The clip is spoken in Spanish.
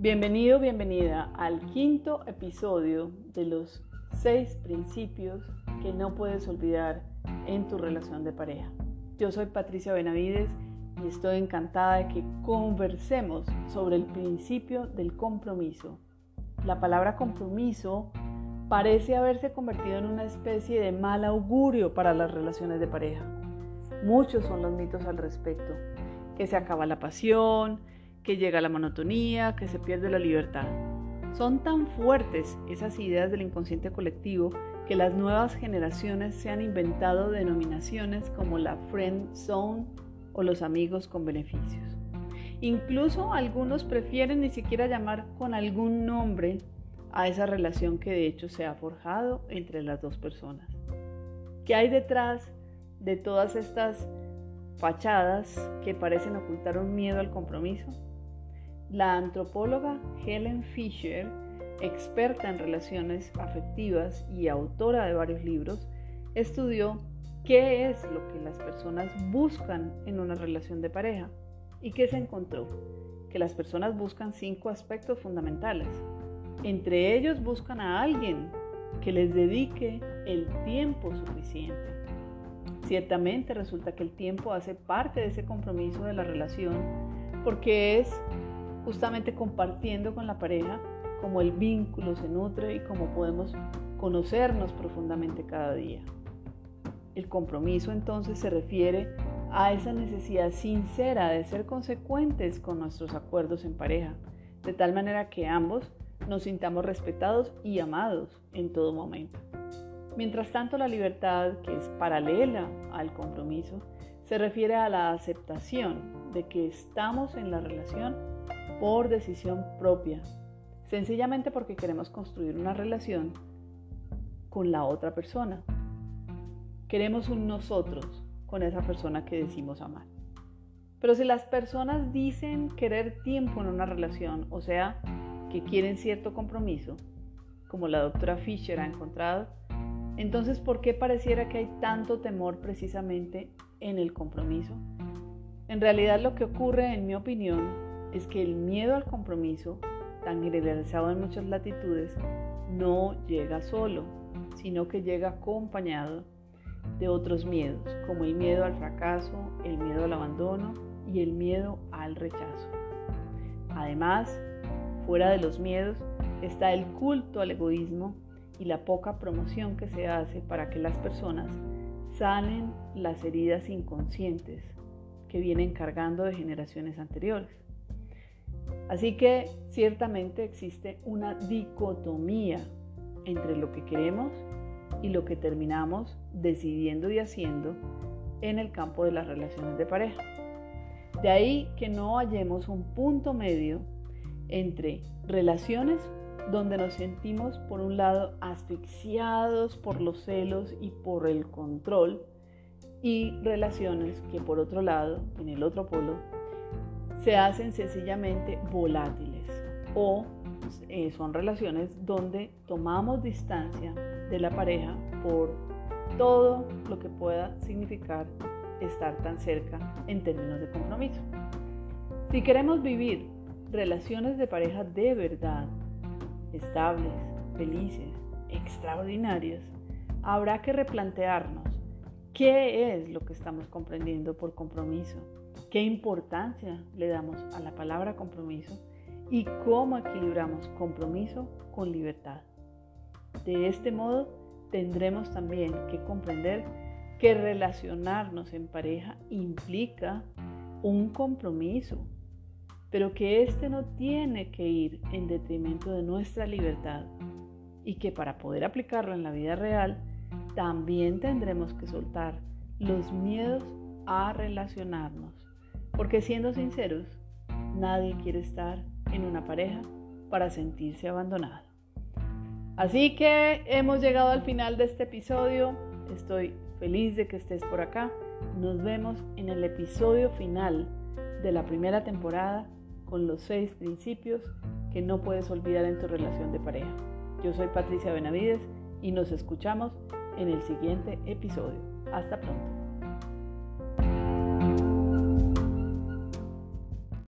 Bienvenido, bienvenida al quinto episodio de los seis principios que no puedes olvidar en tu relación de pareja. Yo soy Patricia Benavides y estoy encantada de que conversemos sobre el principio del compromiso. La palabra compromiso parece haberse convertido en una especie de mal augurio para las relaciones de pareja. Muchos son los mitos al respecto, que se acaba la pasión, que llega la monotonía, que se pierde la libertad. Son tan fuertes esas ideas del inconsciente colectivo que las nuevas generaciones se han inventado denominaciones como la friend zone o los amigos con beneficios. Incluso algunos prefieren ni siquiera llamar con algún nombre a esa relación que de hecho se ha forjado entre las dos personas. ¿Qué hay detrás de todas estas fachadas que parecen ocultar un miedo al compromiso? La antropóloga Helen Fisher, experta en relaciones afectivas y autora de varios libros, estudió qué es lo que las personas buscan en una relación de pareja y qué se encontró. Que las personas buscan cinco aspectos fundamentales. Entre ellos buscan a alguien que les dedique el tiempo suficiente. Ciertamente resulta que el tiempo hace parte de ese compromiso de la relación porque es justamente compartiendo con la pareja cómo el vínculo se nutre y cómo podemos conocernos profundamente cada día. El compromiso entonces se refiere a esa necesidad sincera de ser consecuentes con nuestros acuerdos en pareja, de tal manera que ambos nos sintamos respetados y amados en todo momento. Mientras tanto, la libertad, que es paralela al compromiso, se refiere a la aceptación de que estamos en la relación por decisión propia, sencillamente porque queremos construir una relación con la otra persona. Queremos un nosotros con esa persona que decimos amar. Pero si las personas dicen querer tiempo en una relación, o sea, que quieren cierto compromiso, como la doctora Fisher ha encontrado, entonces ¿por qué pareciera que hay tanto temor precisamente en el compromiso? En realidad lo que ocurre, en mi opinión, es que el miedo al compromiso, tan generalizado en muchas latitudes, no llega solo, sino que llega acompañado de otros miedos, como el miedo al fracaso, el miedo al abandono y el miedo al rechazo. Además, fuera de los miedos está el culto al egoísmo y la poca promoción que se hace para que las personas salen las heridas inconscientes que vienen cargando de generaciones anteriores. Así que ciertamente existe una dicotomía entre lo que queremos y lo que terminamos decidiendo y haciendo en el campo de las relaciones de pareja. De ahí que no hallemos un punto medio entre relaciones donde nos sentimos por un lado asfixiados por los celos y por el control y relaciones que por otro lado, en el otro polo, se hacen sencillamente volátiles o eh, son relaciones donde tomamos distancia de la pareja por todo lo que pueda significar estar tan cerca en términos de compromiso. Si queremos vivir relaciones de pareja de verdad, estables, felices, extraordinarias, habrá que replantearnos qué es lo que estamos comprendiendo por compromiso qué importancia le damos a la palabra compromiso y cómo equilibramos compromiso con libertad. De este modo tendremos también que comprender que relacionarnos en pareja implica un compromiso, pero que éste no tiene que ir en detrimento de nuestra libertad y que para poder aplicarlo en la vida real también tendremos que soltar los miedos a relacionarnos porque siendo sinceros, nadie quiere estar en una pareja para sentirse abandonado. Así que hemos llegado al final de este episodio. Estoy feliz de que estés por acá. Nos vemos en el episodio final de la primera temporada con los seis principios que no puedes olvidar en tu relación de pareja. Yo soy Patricia Benavides y nos escuchamos en el siguiente episodio. Hasta pronto.